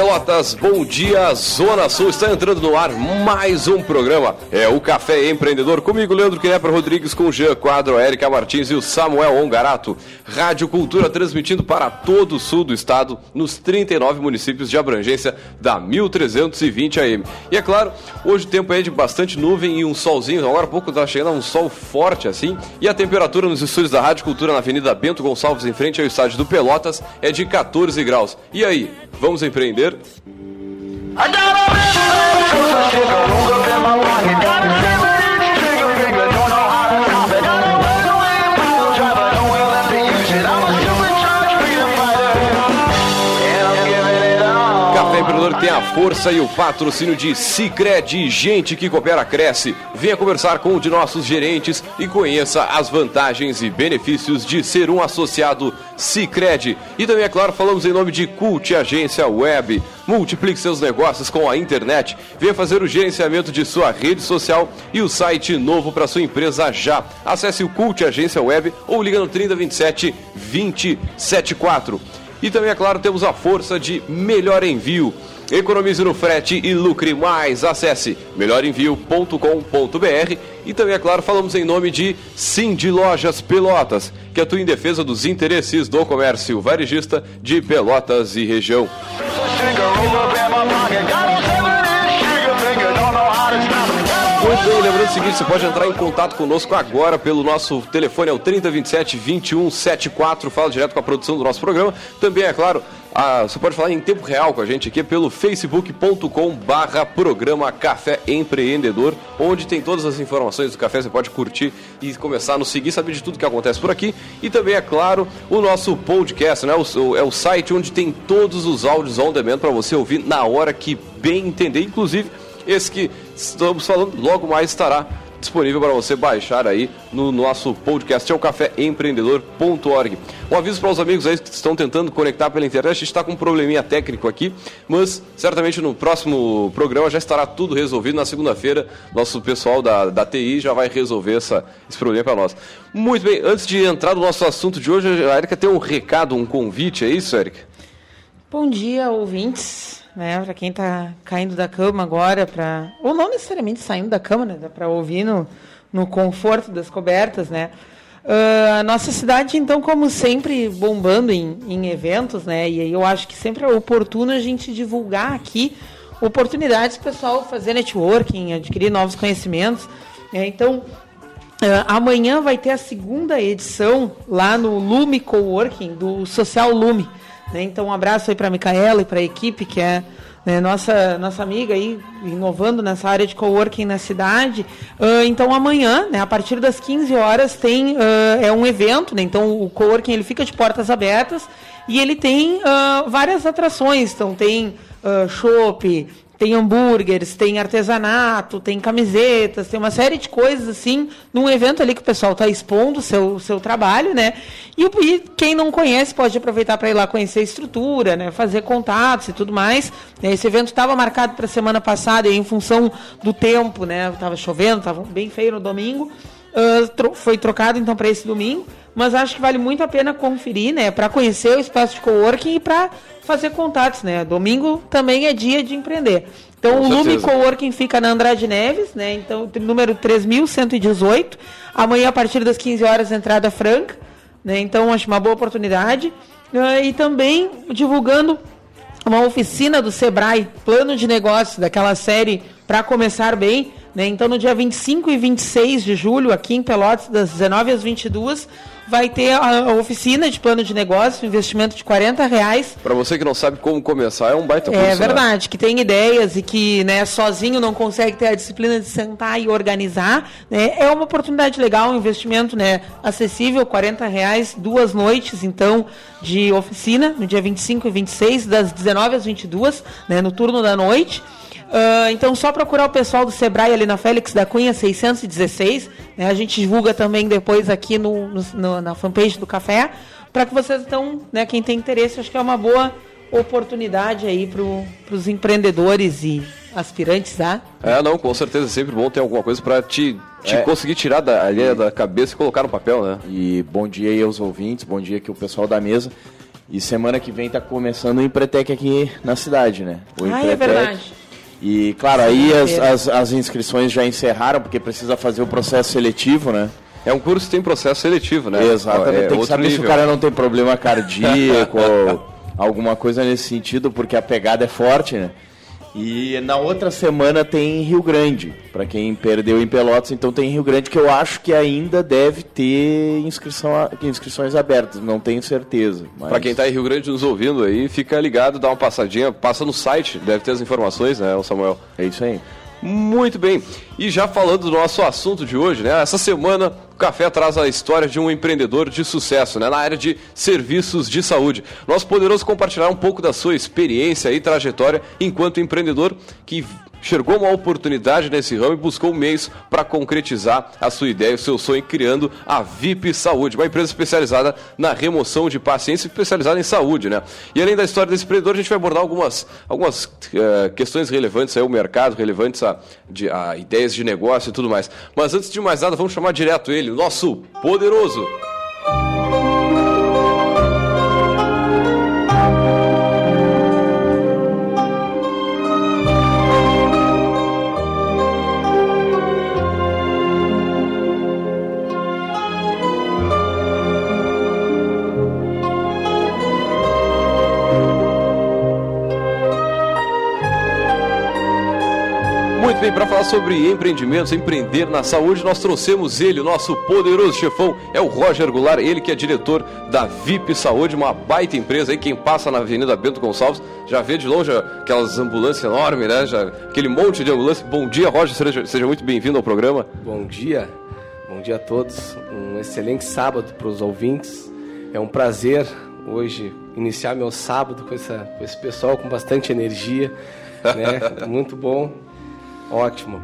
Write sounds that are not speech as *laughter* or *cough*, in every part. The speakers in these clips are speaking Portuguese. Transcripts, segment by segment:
Pelotas. Bom dia, Zona Sul. Está entrando no ar mais um programa. É o Café Empreendedor. Comigo, Leandro Quinepra Rodrigues, com Jean Quadro, a Erika Martins e o Samuel Ongarato. Rádio Cultura transmitindo para todo o sul do estado, nos 39 municípios de abrangência da 1320 AM. E é claro, hoje o tempo é de bastante nuvem e um solzinho. Agora há pouco está chegando um sol forte assim. E a temperatura nos estúdios da Rádio Cultura na Avenida Bento Gonçalves, em frente ao estádio do Pelotas, é de 14 graus. E aí, vamos empreender? Adoro! Chegou, nunca vi uma lágrima. Tem a força e o patrocínio de Cicred, gente que coopera cresce. Venha conversar com um de nossos gerentes e conheça as vantagens e benefícios de ser um associado Cicred. E também, é claro, falamos em nome de Cult Agência Web. Multiplique seus negócios com a internet. Venha fazer o gerenciamento de sua rede social e o site novo para sua empresa já. Acesse o Cult Agência Web ou liga no 3027 274. E também, é claro, temos a força de melhor envio. Economize no frete e lucre mais. Acesse melhorenvio.com.br e também, é claro, falamos em nome de Sim de Lojas Pelotas, que atua em defesa dos interesses do comércio varejista de Pelotas e região. Muito bem, lembrando o seguinte, você pode entrar em contato conosco agora pelo nosso telefone, é o 3027 2174, fala direto com a produção do nosso programa. Também, é claro, a, você pode falar em tempo real com a gente aqui pelo facebook.com barra programa Café Empreendedor, onde tem todas as informações do café, você pode curtir e começar a nos seguir, saber de tudo que acontece por aqui. E também, é claro, o nosso podcast, né? O, é o site onde tem todos os áudios on demand para você ouvir na hora que bem entender, inclusive esse que estamos falando logo mais estará disponível para você baixar aí no nosso podcast, é o caféempreendedor.org. Um aviso para os amigos aí que estão tentando conectar pela internet, a gente está com um probleminha técnico aqui, mas certamente no próximo programa já estará tudo resolvido. Na segunda-feira, nosso pessoal da, da TI já vai resolver essa, esse problema para nós. Muito bem, antes de entrar no nosso assunto de hoje, a Erika tem um recado, um convite, é isso, Erika? Bom dia, ouvintes né? Para quem está caindo da cama agora, para ou não necessariamente saindo da cama, né? Para ouvir no, no conforto das cobertas, né? Uh, a nossa cidade, então, como sempre, bombando em, em eventos, né? E aí eu acho que sempre é oportuno a gente divulgar aqui oportunidades para o pessoal fazer networking, adquirir novos conhecimentos. Né? Então, Uh, amanhã vai ter a segunda edição lá no Lume Coworking, do Social Lume. Né? Então, um abraço aí para a Micaela e para a equipe, que é né, nossa, nossa amiga aí, inovando nessa área de coworking na cidade. Uh, então, amanhã, né, a partir das 15 horas, tem uh, é um evento. Né? Então, o coworking ele fica de portas abertas e ele tem uh, várias atrações. Então, tem uh, tem hambúrgueres, tem artesanato, tem camisetas, tem uma série de coisas assim, num evento ali que o pessoal está expondo o seu, seu trabalho, né? E, e quem não conhece pode aproveitar para ir lá conhecer a estrutura, né? Fazer contatos e tudo mais. Esse evento estava marcado para semana passada e em função do tempo, né? Estava chovendo, estava bem feio no domingo. Uh, tro foi trocado então para esse domingo mas acho que vale muito a pena conferir, né, para conhecer o espaço de coworking e para fazer contatos, né? Domingo também é dia de empreender. Então Com o Lume Coworking fica na Andrade Neves, né? Então número 3118. Amanhã a partir das 15 horas entrada franca, né? Então acho uma boa oportunidade. Uh, e também divulgando uma oficina do Sebrae, plano de negócio daquela série para começar bem, né? Então no dia 25 e 26 de julho aqui em Pelotas das 19 às 22 vai ter a oficina de plano de negócio, investimento de 40 reais. Para você que não sabe como começar, é um baita curso. É verdade, né? que tem ideias e que né, sozinho não consegue ter a disciplina de sentar e organizar. Né? É uma oportunidade legal, um investimento né, acessível, 40 reais, duas noites, então, de oficina, no dia 25 e 26, das 19 às 22, né, no turno da noite. Uh, então, só procurar o pessoal do Sebrae ali na Félix da Cunha 616. Né? A gente divulga também depois aqui no, no na fanpage do Café. Para que vocês então, né, quem tem interesse, acho que é uma boa oportunidade aí para os empreendedores e aspirantes tá? É, não, com certeza é sempre bom ter alguma coisa para te, te é. conseguir tirar da ideia da cabeça e colocar no papel, né? E bom dia aí aos ouvintes, bom dia aqui o pessoal da mesa. E semana que vem tá começando o Empretec aqui na cidade, né? O ah, é verdade. E, claro, aí as, as, as, inscrições já encerraram, porque precisa fazer o processo seletivo, né? É um curso que tem processo seletivo, né? Exatamente. É, tem que saber nível. se o cara não tem problema cardíaco *laughs* ou alguma coisa nesse sentido, porque a pegada é forte, né? E na outra semana tem Rio Grande, para quem perdeu em Pelotas, então tem Rio Grande que eu acho que ainda deve ter inscrição, inscrições abertas, não tenho certeza. Mas... Para quem está em Rio Grande nos ouvindo aí, fica ligado, dá uma passadinha, passa no site, deve ter as informações, né, Samuel? É isso aí. Muito bem. E já falando do nosso assunto de hoje, né? Essa semana o Café traz a história de um empreendedor de sucesso, né? Na área de serviços de saúde. Nosso poderoso compartilhar um pouco da sua experiência e trajetória enquanto empreendedor que enxergou uma oportunidade nesse ramo e buscou meios para concretizar a sua ideia, o seu sonho, criando a VIP Saúde, uma empresa especializada na remoção de pacientes, especializada em saúde, né? E além da história desse empreendedor, a gente vai abordar algumas, algumas uh, questões relevantes ao mercado, relevantes a, de, a ideias de negócio e tudo mais. Mas antes de mais nada, vamos chamar direto ele, nosso poderoso bem, para falar sobre empreendimentos, empreender na saúde, nós trouxemos ele, o nosso poderoso chefão, é o Roger Goulart, ele que é diretor da VIP Saúde, uma baita empresa aí, quem passa na Avenida Bento Gonçalves, já vê de longe aquelas ambulâncias enormes, né? Já, aquele monte de ambulância. Bom dia, Roger, seja, seja muito bem-vindo ao programa. Bom dia, bom dia a todos, um excelente sábado para os ouvintes, é um prazer hoje iniciar meu sábado com, essa, com esse pessoal com bastante energia, né? *laughs* muito bom Ótimo.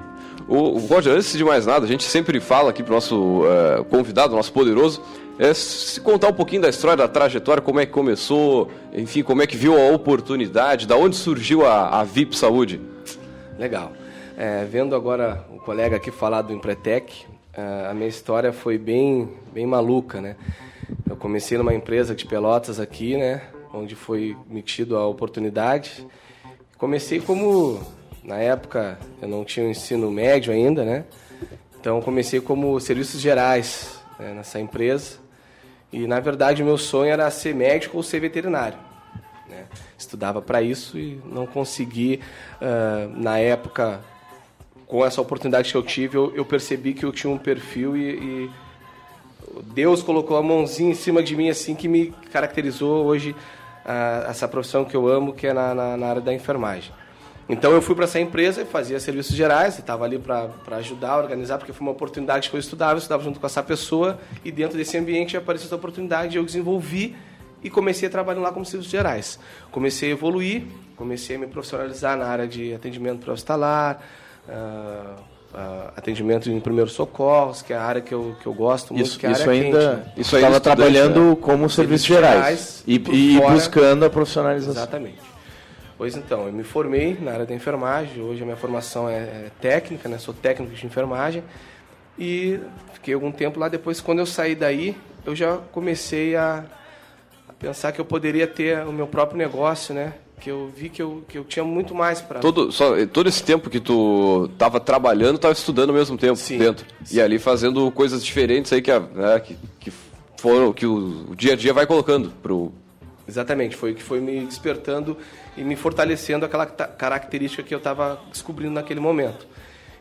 O, Roger, antes de mais nada, a gente sempre fala aqui para o nosso uh, convidado, nosso poderoso, é se contar um pouquinho da história, da trajetória, como é que começou, enfim, como é que viu a oportunidade, da onde surgiu a, a VIP Saúde. Legal. É, vendo agora o colega aqui falar do Empretec, uh, a minha história foi bem, bem maluca, né? Eu comecei numa empresa de Pelotas aqui, né? Onde foi me tido a oportunidade. Comecei como na época eu não tinha o ensino médio ainda, né? Então comecei como serviços gerais né, nessa empresa. E na verdade o meu sonho era ser médico ou ser veterinário. Né? Estudava para isso e não consegui, uh, na época, com essa oportunidade que eu tive, eu, eu percebi que eu tinha um perfil e, e, Deus colocou a mãozinha em cima de mim assim que me caracterizou hoje uh, essa profissão que eu amo, que é na, na, na área da enfermagem. Então eu fui para essa empresa e fazia serviços gerais, estava ali para ajudar, organizar, porque foi uma oportunidade que eu estudava, eu estudava junto com essa pessoa e dentro desse ambiente apareceu essa oportunidade e eu desenvolvi e comecei trabalhando lá como serviços gerais. Comecei a evoluir, comecei a me profissionalizar na área de atendimento para hospitalar, uh, uh, atendimento em primeiros socorros, que é a área que eu, que eu gosto muito, isso, que é a isso área ainda, quente, né? Isso estava trabalhando né? como serviços Serviços gerais, gerais, e, e fora. buscando a profissionalização. Exatamente. Pois então, eu me formei na área da enfermagem, hoje a minha formação é, é técnica, né? sou técnico de enfermagem, e fiquei algum tempo lá. Depois, quando eu saí daí, eu já comecei a, a pensar que eu poderia ter o meu próprio negócio, né? Que eu vi que eu, que eu tinha muito mais para Todo, só, todo esse tempo que tu tava trabalhando, tava estudando ao mesmo tempo Sim, dentro. E ali fazendo coisas diferentes aí que, né, que, que foram, que o, o dia a dia vai colocando pro. Exatamente, foi o que foi me despertando e me fortalecendo aquela característica que eu estava descobrindo naquele momento.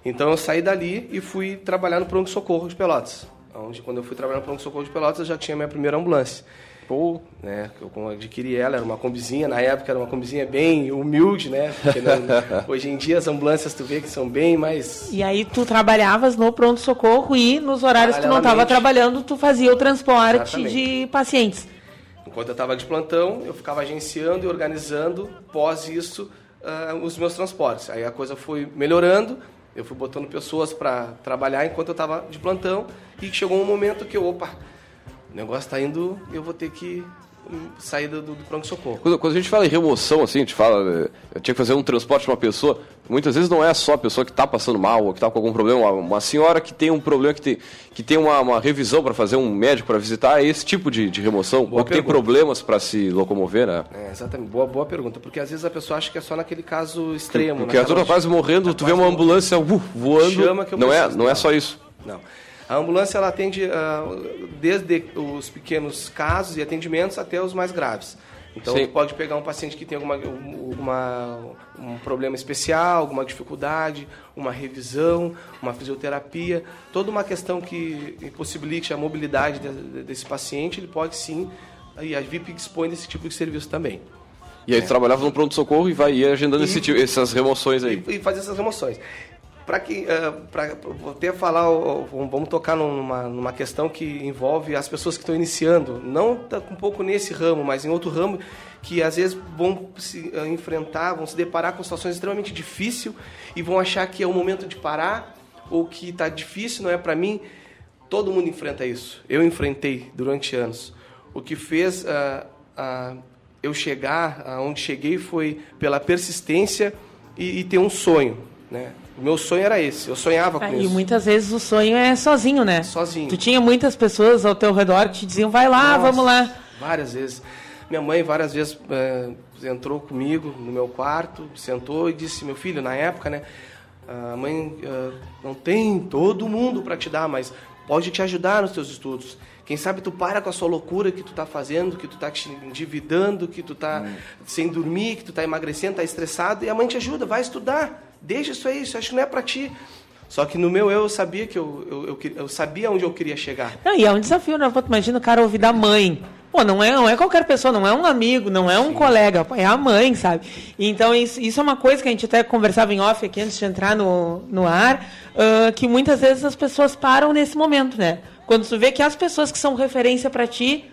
Então eu saí dali e fui trabalhar no pronto-socorro de Pelotas. Onde, quando eu fui trabalhar no pronto-socorro de Pelotas, eu já tinha minha primeira ambulância. Pô, Né, que eu adquiri ela, era uma combizinha, na época era uma combizinha bem humilde, né? Porque não- *laughs* hoje em dia as ambulâncias tu vê que são bem mais E aí tu trabalhavas no pronto-socorro e nos horários que tu não estava trabalhando, tu fazia o transporte Exatamente. de pacientes. Enquanto eu estava de plantão, eu ficava agenciando e organizando, pós isso, ah, os meus transportes. Aí a coisa foi melhorando, eu fui botando pessoas para trabalhar enquanto eu estava de plantão, e chegou um momento que opa, o negócio está indo, eu vou ter que sair do, do pronto-socorro. Quando, quando a gente fala em remoção, assim, a gente fala, eh, eu tinha que fazer um transporte de uma pessoa, muitas vezes não é só a pessoa que está passando mal ou que está com algum problema, uma, senhora que tem um problema, que tem, que tem uma, uma revisão para fazer, um médico para visitar, é esse tipo de, de remoção? Boa ou que tem problemas para se locomover, né? É, exatamente, boa, boa pergunta, porque às vezes a pessoa acha que é só naquele caso extremo. Porque a naquela- pessoa tá quase morrendo, tu vê quase uma morrendo. ambulância uh, voando, Chama que eu não é, não é só isso. Não. A ambulância ela atende ah, desde os pequenos casos e atendimentos até os mais graves. Então, Sim. pode pegar um paciente que tem alguma, uma, um problema especial, alguma dificuldade, uma revisão, uma fisioterapia, toda uma questão que impossibilite a mobilidade de- desse paciente, ele pode sim, e a VIP dispõe desse tipo de serviço também. E aí tu trabalhava no pronto-socorro e vai ir agendando E- esse tipo- essas remoções aí. e, e fazer essas remoções. Para que, eh, para até falar, vamos tocar numa, numa questão que envolve as pessoas que estão iniciando, não tá um pouco nesse ramo, mas em outro ramo que às vezes vão se eh, enfrentar, vão se deparar com situações extremamente difíceis e vão achar que é o momento de parar ou que está difícil, não é para mim. Todo mundo enfrenta isso. Eu enfrentei durante anos. O que fez ah, ah, eu chegar aonde cheguei foi pela persistência e, e ter um sonho, né? O meu sonho era esse. Eu sonhava com Ah, e isso. muitas vezes o sonho é sozinho, né? Sozinho. Tu tinha muitas pessoas ao teu redor que te diziam, vai lá, Nossa, vamos lá. Várias vezes. Minha mãe várias vezes eh, entrou comigo no meu quarto, sentou e disse, meu filho, na época, né? A mãe eh, não tem todo mundo para te dar, mas pode te ajudar nos teus estudos. Quem sabe tu para com a sua loucura que tu tá fazendo, que tu tá te endividando, que tu tá sem dormir, que tu tá emagrecendo, tá estressado, e a mãe te ajuda, vai estudar. Deixa isso aí, isso acho que não é para ti. Só que no meu eu, eu sabia que eu, eu, eu, eu sabia onde eu queria chegar. Não, e é um desafio, né? Imagina o cara ouvir da mãe. Pô, não é, não é qualquer pessoa, não é um amigo, não é um colega, pô, é a mãe, sabe? Então, isso, isso é uma coisa que a gente até conversava em off aqui antes de entrar no, no ar, ah, que muitas vezes as pessoas param nesse momento, né? Quando tu vê que as pessoas que são referência para ti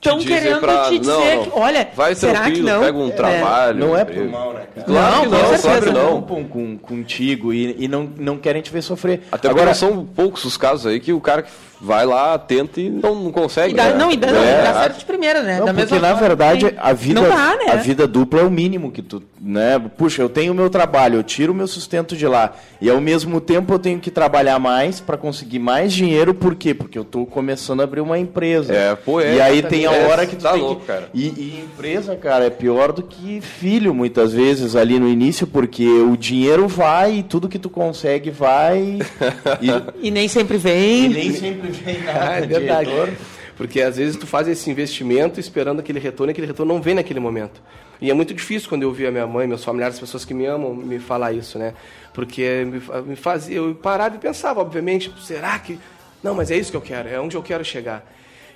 estão querendo pra- te dizer não, não. que, olha, Vai será que tranquilo, não? pega um trabalho. Não um é por mal, né, cara? Claro Não, que com não, certeza claro não. preocupam com, contigo e, e não, não querem te ver sofrer. Até Agora, Agora são poucos os casos aí que o cara que vai lá, tenta e não, não consegue. E dá, né? não, e dá, não, É, e dá certo de primeira, né? Não, da porque mesma na verdade a vida, dá, né? a vida dupla é o mínimo que tu, né? Puxa, eu tenho o meu trabalho, eu tiro o meu sustento de lá e ao mesmo tempo eu tenho que trabalhar mais para conseguir mais dinheiro, por quê? Porque eu tô começando a abrir uma empresa. É, pô, é, E aí tem a É, hora que tu tá tem louco, que... cara. E, e empresa, cara, é pior do que filho muitas vezes ali no início, porque o dinheiro vai e tudo que tu consegue vai *laughs* e, E nem sempre e vem. nem sempre vem *laughs* nada. Ah, é de verdade. retorno. Porque às vezes tu faz esse investimento esperando aquele retorno e aquele retorno não vem naquele momento. E é muito difícil quando eu ouvia minha mãe, meus familiares, as pessoas que me amam, me falar isso, né? Porque me fazia, eu parava e pensava, obviamente, será que. Não, mas é isso que eu quero, é onde eu quero chegar.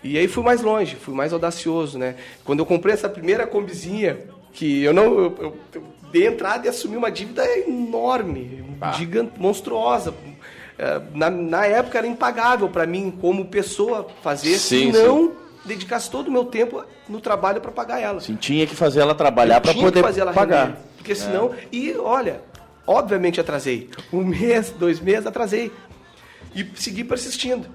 E aí fui mais longe, fui mais audacioso, né? Quando eu comprei essa primeira combizinha, que eu não. Eu, eu, eu dei entrada e assumi uma dívida enorme, gigante, monstruosa. É, Na, na época era impagável para mim como pessoa fazer, Sim, se não dedicasse todo o meu tempo no trabalho para pagar ela. Sim, tinha que fazer ela trabalhar para poder fazer ela pagar. Render, porque senão, é. e olha, obviamente atrasei. Um mês, dois meses, atrasei. E segui persistindo.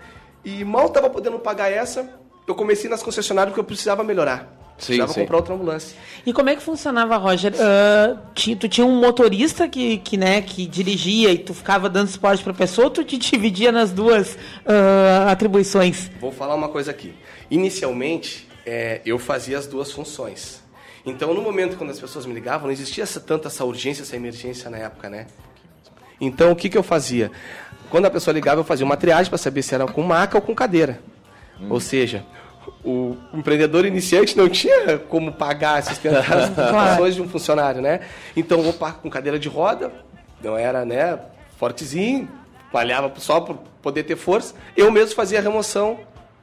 E mal estava podendo pagar essa, eu comecei nas concessionárias porque eu precisava melhorar. Sim, precisava sim. comprar outra ambulância. E como é que funcionava, Roger? Uh, tu tinha um motorista que, que, né, que dirigia e tu ficava dando suporte para a pessoa ou tu te *laughs* dividia nas duas uh, atribuições? Vou falar uma coisa aqui. Inicialmente, é, eu fazia as duas funções. Então, no momento quando as pessoas me ligavam, não existia essa, tanta essa urgência, essa emergência na época, né? Então, o que, que eu fazia? Quando a pessoa ligava, eu fazia uma triagem para saber se era com maca ou com cadeira. Hum. Ou seja, o empreendedor iniciante não tinha como pagar, sustentar as funções *laughs* de um funcionário, né? Então, vou com cadeira de roda, não era, né, fortezinho, malhava só por poder ter força. Eu mesmo fazia a remoção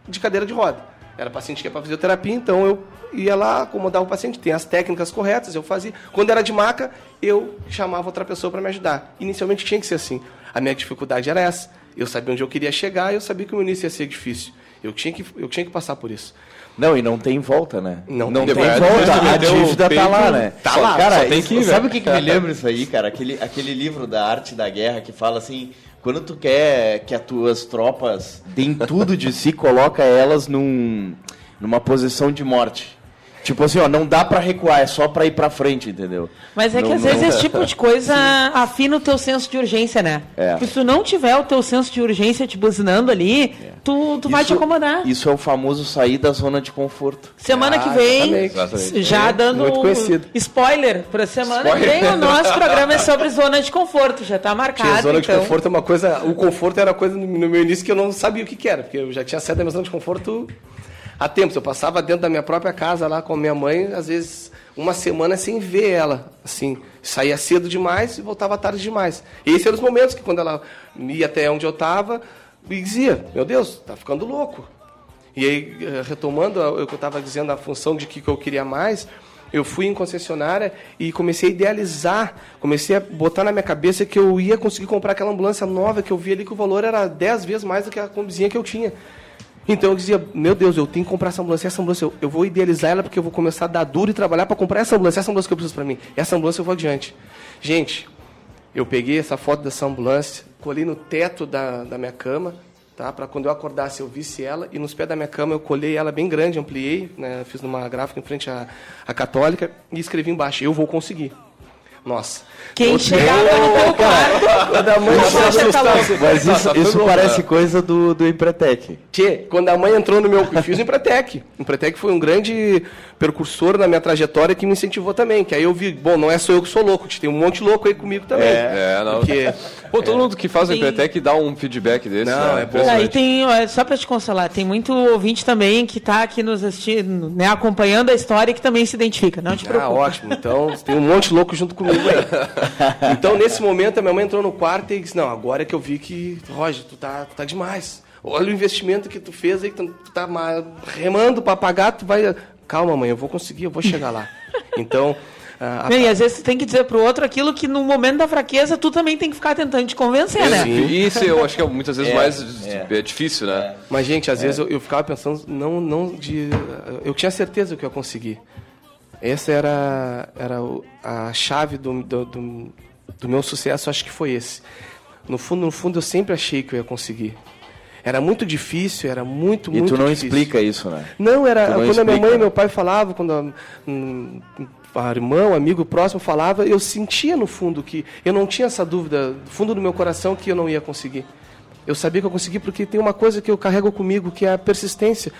de cadeira de roda. Era paciente que ia para fisioterapia, então eu ia lá, acomodava o paciente, tem as técnicas corretas, eu fazia. Quando era de maca, eu chamava outra pessoa para me ajudar. Inicialmente tinha que ser assim. A minha dificuldade era essa. Eu sabia onde eu queria chegar e eu sabia que o início ia ser difícil. Eu tinha que, eu tinha que passar por isso. Não, e não tem volta, né? Não, não tem, tem volta. A dívida tá lá, né? Tá lá, cara. Tem que ir, sabe o que, que me lembra isso aí, cara? Aquele, aquele livro da arte da guerra que fala assim: quando tu quer que as tuas tropas deem tudo de si, coloca elas num, numa posição de morte. Tipo assim, ó, não dá para recuar, é só para ir para frente, entendeu? Mas é não, que às não... vezes esse tipo de coisa *laughs* afina o teu senso de urgência, né? É. Porque se tu não tiver o teu senso de urgência te buzinando ali, é. tu, tu vai te acomodar. Isso é o famoso sair da zona de conforto. Semana ah, que vem, exatamente. já é, dando spoiler para semana spoiler. que vem, o nosso *laughs* programa é sobre zona de conforto, já tá marcado. Tinha zona então. de conforto é uma coisa, o conforto era coisa no meu início que eu não sabia o que, que era, porque eu já tinha saído da minha zona de conforto há tempos. Eu passava dentro da minha própria casa lá com a minha mãe, às vezes uma semana sem ver ela, assim, saía cedo demais e voltava tarde demais. E esses eram os momentos que quando ela ia até onde eu estava, dizia, meu Deus, tá ficando louco. E aí, eh, retomando o que eu estava dizendo, a função de que eu queria mais, eu fui em concessionária e comecei a idealizar, comecei a botar na minha cabeça que eu ia conseguir comprar aquela ambulância nova que eu vi ali que o valor era 10 vezes mais do que a combizinha que eu tinha. Então eu dizia, meu Deus, eu tenho que comprar essa ambulância, essa ambulância, eu, eu vou idealizar ela porque eu vou começar a dar duro e trabalhar para comprar essa ambulância, essa ambulância que eu preciso para mim. Essa ambulância eu vou adiante. Gente, eu peguei essa foto dessa ambulância, colei no teto da, da minha cama, tá? Para quando eu acordasse eu visse ela e nos pés da minha cama eu colei ela bem grande, ampliei, né? Fiz numa gráfica em frente à, à católica e escrevi embaixo, eu vou conseguir. Nossa. Quem chegava no teu quarto, quando a mãe se assustasse. Mas isso, tá isso parece coisa do, do Empretec. Tchê, quando a mãe entrou no meu... Fiz o Empretec. O Empretec foi um grande percursor na minha trajetória que me incentivou também. Que aí eu vi, bom, não é só eu que sou louco, tem um monte de louco aí comigo também. É, é não. Porque, *laughs* Pô, todo é, mundo que faz o Empretec dá um feedback desse. Não, né? é bom. Aí tem, só para te consolar, tem muito ouvinte também que está aqui nos assistindo, né, acompanhando a história e que também se identifica. Não te preocupe. Ah, ótimo. Então, tem um monte de louco junto comigo aí. *laughs* Então, nesse momento, a minha mãe entrou no quarto e disse, não, agora é que eu vi que, Roger, tu tá, tu tá demais. Olha o investimento que tu fez aí, que tu tá remando para pagar, tu vai calma, mãe, eu vou conseguir, eu vou chegar lá. *laughs* Então. A, a... E às vezes tu tem que dizer pro outro aquilo que no momento da fraqueza tu também tem que ficar tentando te convencer, né? Sim. Isso eu acho que é muitas vezes é, mais é. é. difícil, né? Mas, gente, às é. vezes eu, eu, ficava pensando, não, não de. Eu tinha certeza que eu ia conseguir. Essa era, era a chave do, do, do, do meu sucesso, acho que foi esse. No fundo, no fundo, eu sempre achei que eu ia conseguir. Era muito difícil, era muito, e muito difícil. E tu não explica isso, né? Não, era não quando explica. a minha mãe e meu pai falavam, quando a, um, a irmão, amigo próximo falava, eu sentia no fundo que eu não tinha essa dúvida, no fundo do meu coração que eu não ia conseguir. Eu sabia que eu consegui porque tem uma coisa que eu carrego comigo, que é a persistência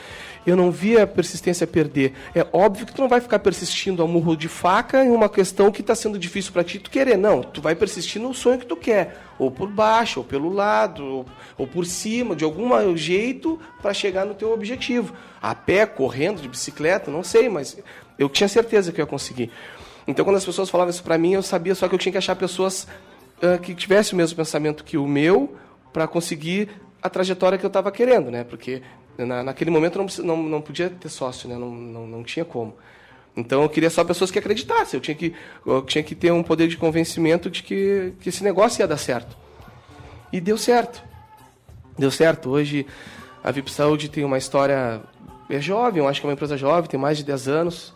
eu não via a persistência perder. É óbvio que tu não vai ficar persistindo ao murro de faca em uma questão que está sendo difícil para ti tu querer. Não, tu vai persistir no sonho que tu quer. Ou por baixo, ou pelo lado, ou, ou por cima, de algum jeito para chegar no teu objetivo. A pé, correndo, de bicicleta, não sei, mas eu tinha certeza que eu ia conseguir. Então, quando as pessoas falavam isso para mim, eu sabia só que eu tinha que achar pessoas uh, que tivessem o mesmo pensamento que o meu para conseguir a trajetória que eu estava querendo, né? Porque na, naquele momento não, não, não podia ter sócio, né? não, não, não tinha como. Então eu queria só pessoas que acreditassem. Eu tinha que, eu tinha que ter um poder de convencimento de que, que esse negócio ia dar certo. E deu certo. Deu certo. Hoje a VIP Saúde tem uma história é jovem, eu acho que é uma empresa jovem, tem mais de 10 anos,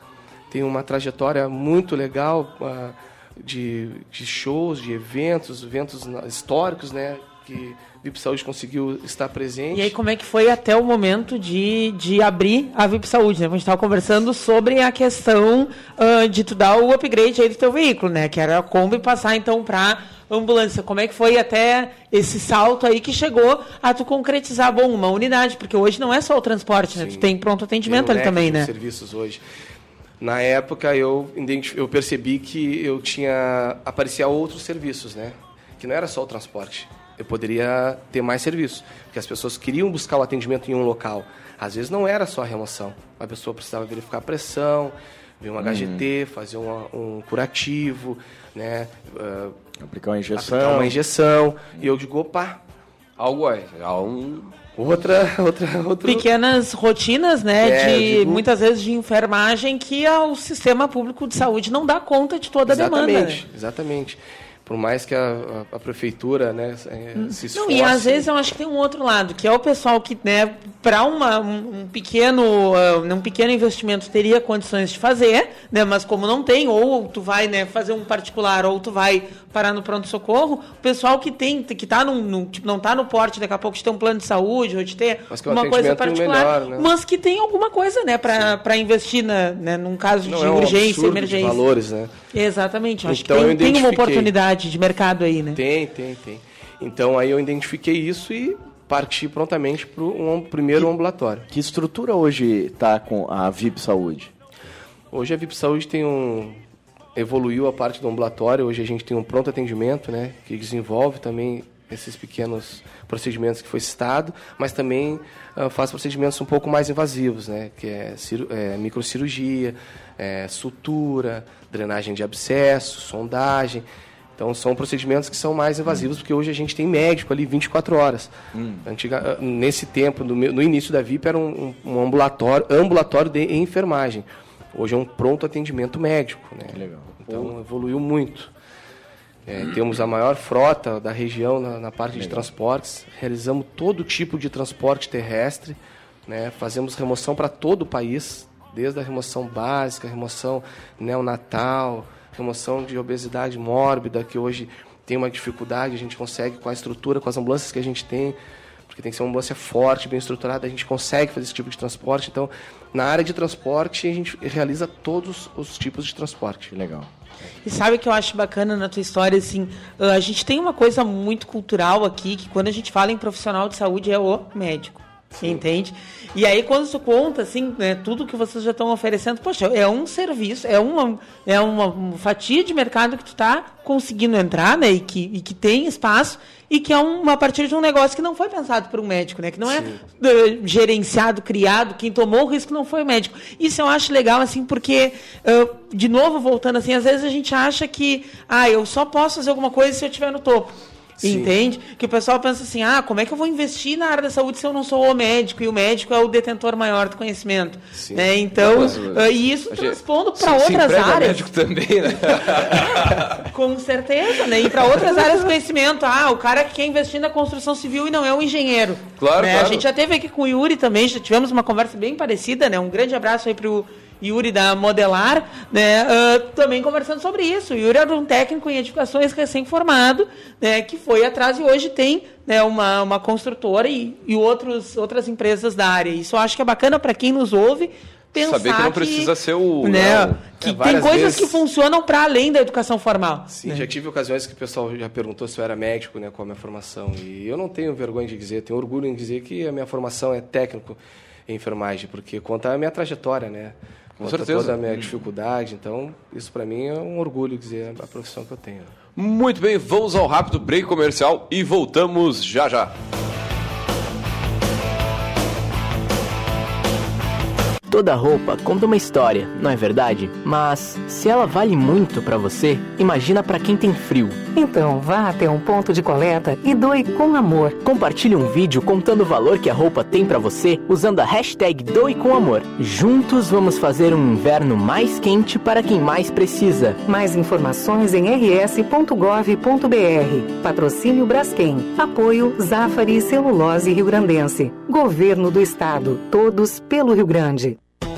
tem uma trajetória muito legal uh, de, de shows, de eventos, eventos históricos, né? Que VIP Saúde conseguiu estar presente. E aí, como é que foi até o momento de, de abrir a VIP Saúde? Né? A gente estava conversando sobre a questão uh, de tu dar o upgrade aí do teu veículo, né? Que era a Kombi passar então para ambulância. Como é que foi até esse salto aí que chegou a tu concretizar, bom, uma unidade? Porque hoje não é só o transporte, né? Tu tem pronto atendimento tem um ali também, né? serviços hoje. Na época eu, eu percebi que eu tinha aparecia outros serviços, né? Que não era só o transporte eu poderia ter mais serviços. Porque as pessoas queriam buscar o atendimento em um local. Às vezes não era só a remoção. A pessoa precisava verificar a pressão, ver um HGT, uhum. fazer uma, um curativo, né? Uh, aplicar uma injeção. Aplicar uma injeção. E eu digo, opa, algo aí. Há um outra, *laughs* outra, outra... pequenas rotinas, né, é, de digo... muitas vezes de enfermagem que o sistema público de saúde não dá conta de toda a exatamente, demanda. Exatamente, exatamente por mais que a, a, a prefeitura né, é, se esforce... Não, e às vezes eu acho que tem um outro lado, que é o pessoal que, né, para um, um, pequeno, uh, um pequeno investimento teria condições de fazer, né, mas como não tem, ou tu vai né, fazer um particular, ou tu vai parar no pronto-socorro, o pessoal que tem, que tá num, num, tipo, não está no porte daqui a pouco de ter um plano de saúde, ou de ter uma coisa particular, melhor, né? mas que tem alguma coisa né, para investir na, né, num caso não, de é um urgência, emergência. De valores, né? Exatamente, acho então, que tem, tem uma oportunidade de mercado aí, né? Tem, tem, tem. Então aí eu identifiquei isso e parti prontamente para o um, primeiro que, ambulatório. Que estrutura hoje está com a VIP Saúde? Hoje a VIP Saúde tem um evoluiu a parte do ambulatório. Hoje a gente tem um pronto atendimento, né, que desenvolve também esses pequenos procedimentos que foi citado, mas também uh, faz procedimentos um pouco mais invasivos, né, que é, é microcirurgia, é, sutura, drenagem de abscesso, sondagem. Então são procedimentos que são mais invasivos, hum. porque hoje a gente tem médico ali 24 horas. Hum. Antiga, ah, nesse tempo, no, no, início da VIP, era um, um ambulatório, ambulatório de enfermagem. Hoje é um pronto atendimento médico. Né? Que legal. Então evoluiu muito. É, temos a maior frota da região na, na parte legal. de transportes. Realizamos todo tipo de transporte terrestre. Né? Fazemos remoção para todo o país, desde a remoção básica, remoção neonatal, remoção de obesidade mórbida, que hoje tem uma dificuldade, a gente consegue com a estrutura, com as ambulâncias que a gente tem, porque tem que ser uma ambulância forte, bem estruturada, a gente consegue fazer esse tipo de transporte. Então, na área de transporte, a gente realiza todos os tipos de transporte. Legal. E sabe o que eu acho bacana na tua história, assim, a gente tem uma coisa muito cultural aqui, que quando a gente fala em profissional de saúde é o médico. Sim. Entende? E aí, quando tu conta, assim, né, tudo que vocês já estão oferecendo, poxa, é um serviço, é uma, é uma fatia de mercado que tu está conseguindo entrar, né, e que, e que tem espaço, e que é uma, a partir de um negócio que não foi pensado por um médico, né, que não é uh, gerenciado, criado, quem tomou o risco não foi o médico. Isso eu acho legal, assim, porque, uh, de novo, voltando assim, às vezes a gente acha que, ah, eu só posso fazer alguma coisa se eu estiver no topo. Sim. Entende? Que o pessoal pensa assim: ah, como é que eu vou investir na área da saúde se eu não sou o médico? E o médico é o detentor maior do conhecimento. Sim. Né? Então, uh, e isso transpondo para outras áreas. médico também, né? *laughs* Com certeza, né? E para outras áreas do conhecimento. Ah, o cara que quer investir na construção civil e não é um engenheiro. Claro, né? claro. A gente já teve aqui com o Yuri também, já tivemos uma conversa bem parecida, né? Um grande abraço aí para o Yuri da Modelar, né, uh, também conversando sobre isso. Yuri era um técnico em edificações recém-formado, né, que foi atrás e hoje tem né, uma, uma construtora e, e outros, outras empresas da área. Isso eu acho que é bacana para quem nos ouve, pensar Saber que não precisa que, ser o... Né, não, que é, tem coisas vezes... que funcionam para além da educação formal. Sim, né? já tive ocasiões que o pessoal já perguntou se eu era médico né, com a minha formação. E eu não tenho vergonha de dizer, tenho orgulho em dizer que a minha formação é técnico em enfermagem, porque conta a minha trajetória, né? Com certeza. toda a minha dificuldade. Então, isso para mim é um orgulho dizer a profissão que eu tenho. Muito bem, vamos ao rápido break comercial e voltamos já já. Toda roupa conta uma história, não é verdade? Mas se ela vale muito para você, imagina para quem tem frio. Então vá até um ponto de coleta e doe com amor. Compartilhe um vídeo contando o valor que a roupa tem para você usando a hashtag Doe com Amor. Juntos vamos fazer um inverno mais quente para quem mais precisa. Mais informações em rs.gov.br. Patrocínio Braskem. Apoio Zafari Celulose Rio Grandense. Governo do Estado. Todos pelo Rio Grande.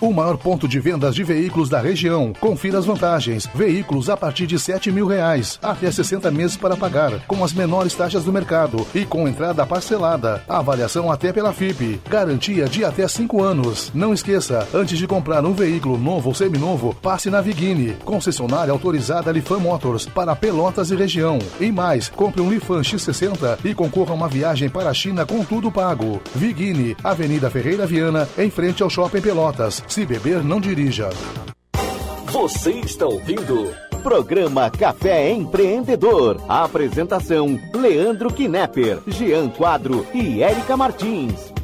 O maior ponto de vendas de veículos da região. Confira as vantagens. Veículos a partir de 7 mil reais, até 60 meses para pagar, com as menores taxas do mercado e com entrada parcelada. Avaliação até pela FIP. Garantia de até 5 anos. Não esqueça, antes de comprar um veículo novo ou seminovo, passe na Vigini, concessionária autorizada Lifan Motors para Pelotas e região. E mais, compre um Lifan X60 e concorra a uma viagem para a China com tudo pago. Vigini, Avenida Ferreira Viana, em frente ao Shopping Pelotas. Se beber, não dirija. Você está ouvindo Programa Café Empreendedor. A apresentação: Leandro Knepper, Jean Quadro e Érica Martins.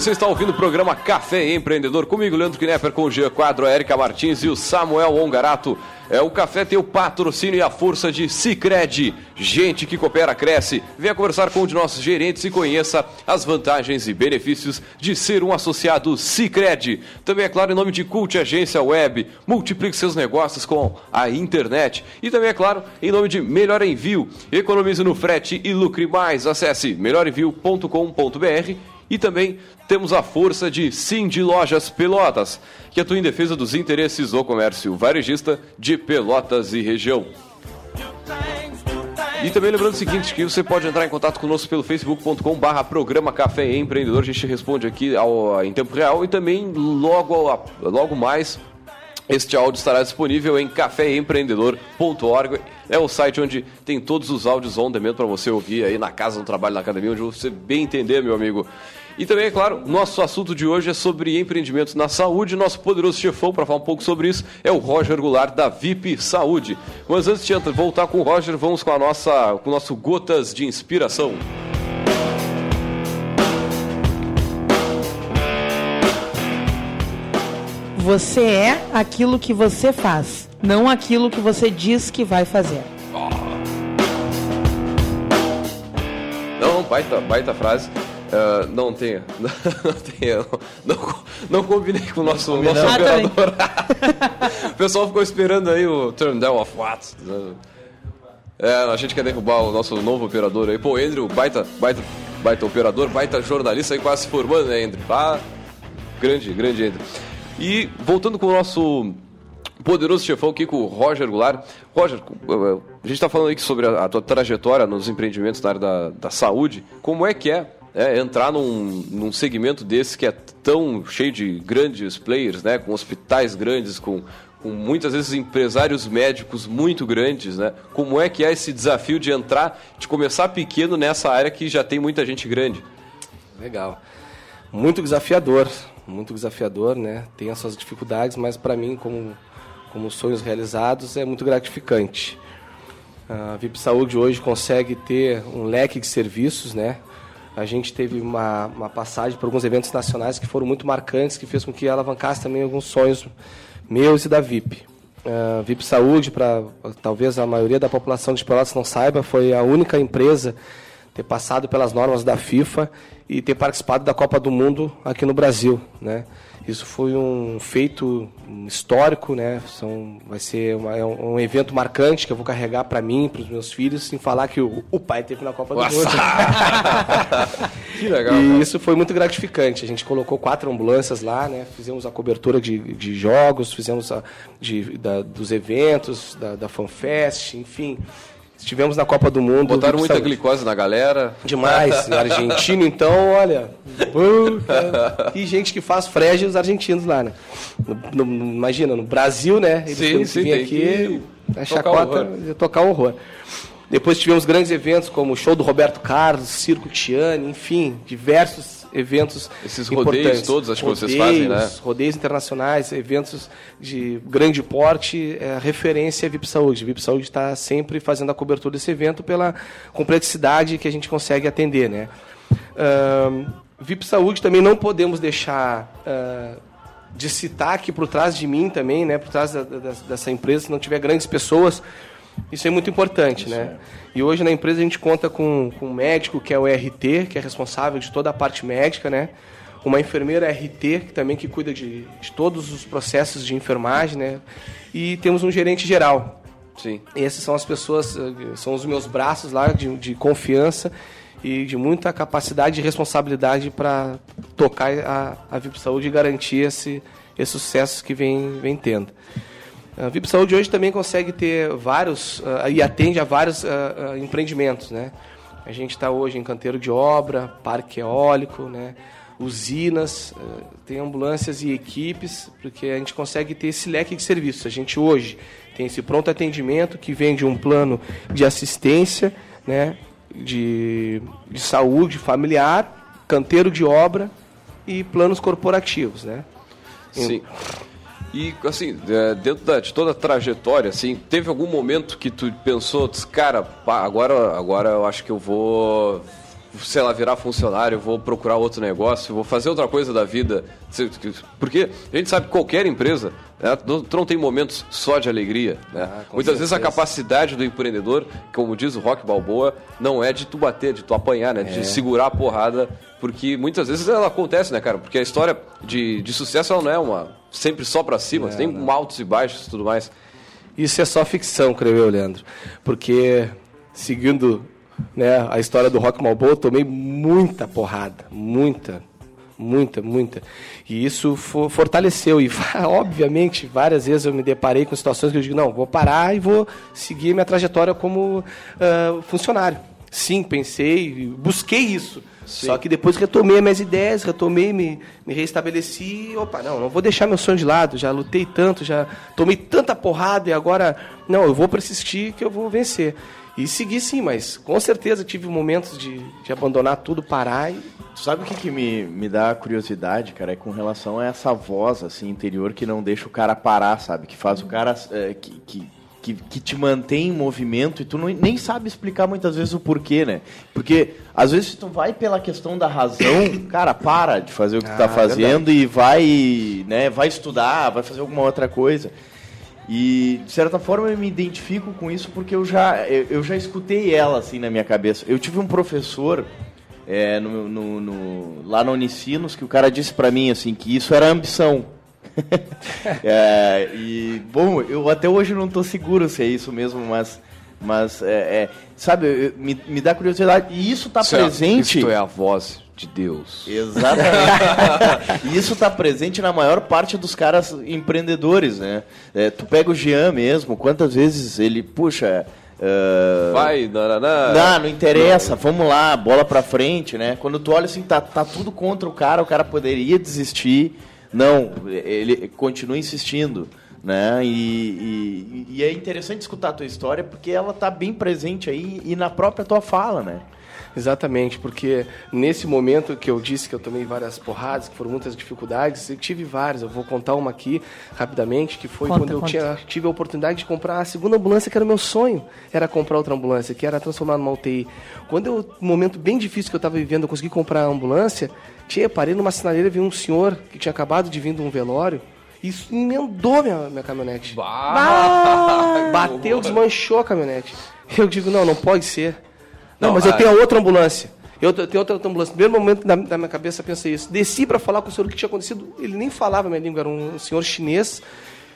Você está ouvindo o programa Café Empreendedor comigo, Leandro Knepper, com o Jean Quadro, a Erika Martins e o Samuel Ongarato. É, o café tem o patrocínio e a força de Cicred. Gente que coopera, cresce. Venha conversar com um de nossos gerentes e conheça as vantagens e benefícios de ser um associado Cicred. Também, é claro, em nome de Cult Agência Web, multiplique seus negócios com a internet. E também, é claro, em nome de Melhor Envio, economize no frete e lucre mais. Acesse melhorenvio.com.br e também temos a força de Cindy Lojas Pelotas, que atua em defesa dos interesses do comércio varejista de Pelotas e região. E também lembrando o seguinte, que você pode entrar em contato conosco pelo facebook.com barra programa Café Empreendedor, a gente responde aqui ao, em tempo real e também logo, logo mais este áudio estará disponível em caféempreendedor.org. É o site onde tem todos os áudios on demand para você ouvir aí na casa, no trabalho, na academia, onde você bem entender, meu amigo. E também, é claro, nosso assunto de hoje é sobre empreendimentos na saúde. Nosso poderoso chefão para falar um pouco sobre isso é o Roger Goulart da VIP Saúde. Mas antes de voltar com o Roger, vamos com a nossa, com o nosso Gotas de Inspiração. Você é aquilo que você faz, não aquilo que você diz que vai fazer. Não, baita, baita frase. Uh, não tenho. *laughs* Não, tenho. Não, não combinei com o nosso, nosso operador. *laughs* o pessoal ficou esperando aí o turn down of what? É, a gente quer derrubar o nosso novo operador aí. Pô, Andrew, baita, baita, baita operador, baita jornalista aí quase se formando, né, Andrew? Ah, grande, grande Andrew. E voltando com o nosso poderoso chefão aqui com o Roger Goulart. Roger, a gente está falando aqui sobre a, a, tua trajetória nos empreendimentos na área da, da saúde. Como é que é, é entrar num, num segmento desse que é tão cheio de grandes players, né? Com hospitais grandes, com, com muitas vezes empresários médicos muito grandes, né? Como é que é esse desafio de entrar, de começar pequeno nessa área que já tem muita gente grande? Legal. Muito desafiador, muito desafiador, né? Tem as suas dificuldades, mas para mim, como, como sonhos realizados, é muito gratificante. A VIP Saúde hoje consegue ter um leque de serviços, né? A gente teve uma, uma passagem por alguns eventos nacionais que foram muito marcantes, que fez com que alavancasse também alguns sonhos meus e da VIP. Uh, VIP Saúde, para talvez a maioria da população de Pelotas não saiba, foi a única empresa ter passado pelas normas da FIFA e ter participado da Copa do Mundo aqui no Brasil, né? Isso foi um feito histórico, né? São, vai ser uma, é um, evento marcante que eu vou carregar para mim, para os meus filhos, sem falar que o, o pai teve na Copa Nossa. do Mundo. *laughs* que legal. E cara. isso foi muito gratificante. A gente colocou quatro ambulâncias lá, né? Fizemos a cobertura de, de jogos, fizemos a, de, da, dos eventos, da, da FanFest, enfim. Estivemos na Copa do Mundo. Botaram muita glicose na galera. Demais. *laughs* Argentino, então, olha. Puta, e gente que faz frege os argentinos lá, né? No, no, imagina, no Brasil, né? Eles sim, sim, aqui, a chacota, tocar, tocar horror. Depois tivemos grandes eventos como o show do Roberto Carlos, Circo Tiani, enfim, diversos eventos Esses rodeios todos, acho rodeios, que vocês fazem, né? Rodeios internacionais, eventos de grande porte, é, referência à VIP Saúde. A VIP Saúde está sempre fazendo a cobertura desse evento pela complexidade que a gente consegue atender, né? Uh, VIP Saúde também não podemos deixar uh, de citar aqui por trás de mim também, né? Por trás da, da, dessa empresa, se não tiver grandes pessoas, isso é muito importante, Isso né? É. E hoje na empresa a gente conta com, com um médico que é o RT, que é responsável de toda a parte médica, né? Uma enfermeira RT, que também que cuida de, de todos os processos de enfermagem, né? E temos um gerente geral. Sim. E essas são as pessoas, eh, são os meus braços lá de, de confiança e de muita capacidade e responsabilidade para tocar a, a VIP Saúde e garantir esse, esse sucesso que vem, vem tendo. A VIP Saúde hoje também consegue ter vários, uh, e atende a vários uh, uh, empreendimentos, né? A gente está hoje em canteiro de obra, parque eólico, né? usinas, tem ambulâncias e equipes, porque a gente consegue ter esse leque de serviços. A gente hoje tem esse pronto atendimento que vem de um plano de assistência, né? de, de saúde familiar, canteiro de obra e planos corporativos. Né? Sim. E, assim, é, dentro de toda a trajetória, assim, teve algum momento que tu pensou, cara, agora, agora eu acho que eu vou, sei lá, virar funcionário, vou procurar outro negócio, vou fazer outra coisa da vida. Porque a gente sabe que qualquer empresa, né, não tem momentos só de alegria. Né? Ah, Muitas certeza. vezes a capacidade do empreendedor, como diz o Rock Balboa, não é de tu bater, de tu apanhar, né? de é. segurar a porrada, porque muitas vezes ela acontece, né, cara? Porque a história de, de sucesso ela não é uma sempre só para cima, tem não. altos e baixos e tudo mais. Isso é só ficção, creio eu, Leandro. Porque, seguindo né, a história do Rock Malboa, tomei muita porrada. Muita, muita, muita. E isso fortaleceu. E, *laughs* obviamente, várias vezes eu me deparei com situações que eu digo: não, vou parar e vou seguir minha trajetória como uh, funcionário. Sim, pensei, busquei isso. Sim. Só que depois retomei minhas ideias, retomei, me, me reestabeleci. Opa, não, não vou deixar meu sonho de lado. Já lutei tanto, já tomei tanta porrada e agora, não, eu vou persistir que eu vou vencer. E segui sim, mas com certeza tive momentos de, de abandonar tudo, parar e. Sabe o que, que me, me dá curiosidade, cara? É com relação a essa voz assim interior que não deixa o cara parar, sabe? Que faz o cara. É, que, que que, que te mantém em movimento e tu não, nem sabe explicar muitas vezes o porquê, né? Porque às vezes tu vai pela questão da razão, *coughs* cara, para de fazer o que ah, tu tá ah, fazendo verdade. e vai, né, vai estudar, vai fazer alguma outra coisa. E de certa forma eu me identifico com isso porque eu já eu, já escutei ela assim na minha cabeça. Eu tive um professor é, no, no, no, lá no Unicinos que o cara disse para mim assim que isso era ambição. *laughs* é, e bom, eu até hoje não estou seguro se é isso mesmo, mas mas é, é sabe, me, me dá curiosidade e isso está presente. Isso é a voz de Deus. Exatamente. e *laughs* isso está presente na maior parte dos caras empreendedores, né? É, tu pega o Jean mesmo, quantas vezes ele, puxa, Uh... Vai, não, não, não, não interessa, vamos lá, bola pra frente, né? Quando tu olha assim, tá, tá tudo contra o cara, o cara poderia desistir. Não, ele continua insistindo, né? E, e, e é interessante escutar a tua história porque ela tá bem presente aí e na própria tua fala, né? Exatamente, porque nesse momento que eu disse que eu tomei várias porradas, que foram muitas dificuldades, eu tive várias. Eu vou contar uma aqui rapidamente, que foi conta, quando eu tinha, tive a oportunidade de comprar a segunda ambulância, que era o meu sonho, era comprar outra ambulância, que era transformar numa UTI. Quando eu, um momento bem difícil que eu estava vivendo, eu consegui comprar a ambulância, tinha, parei numa sinaleira e vi um senhor que tinha acabado de vir de um velório, e emendou minha, minha caminhonete. Bah! Bateu, desmanchou a caminhonete. Eu digo, não, não pode ser. Não, não mas eu tenho outra ambulância. Eu tenho outra ambulância. No primeiro momento da, da minha cabeça pensei isso. Desci para falar com o senhor o que tinha acontecido. Ele nem falava minha língua, era um senhor chinês.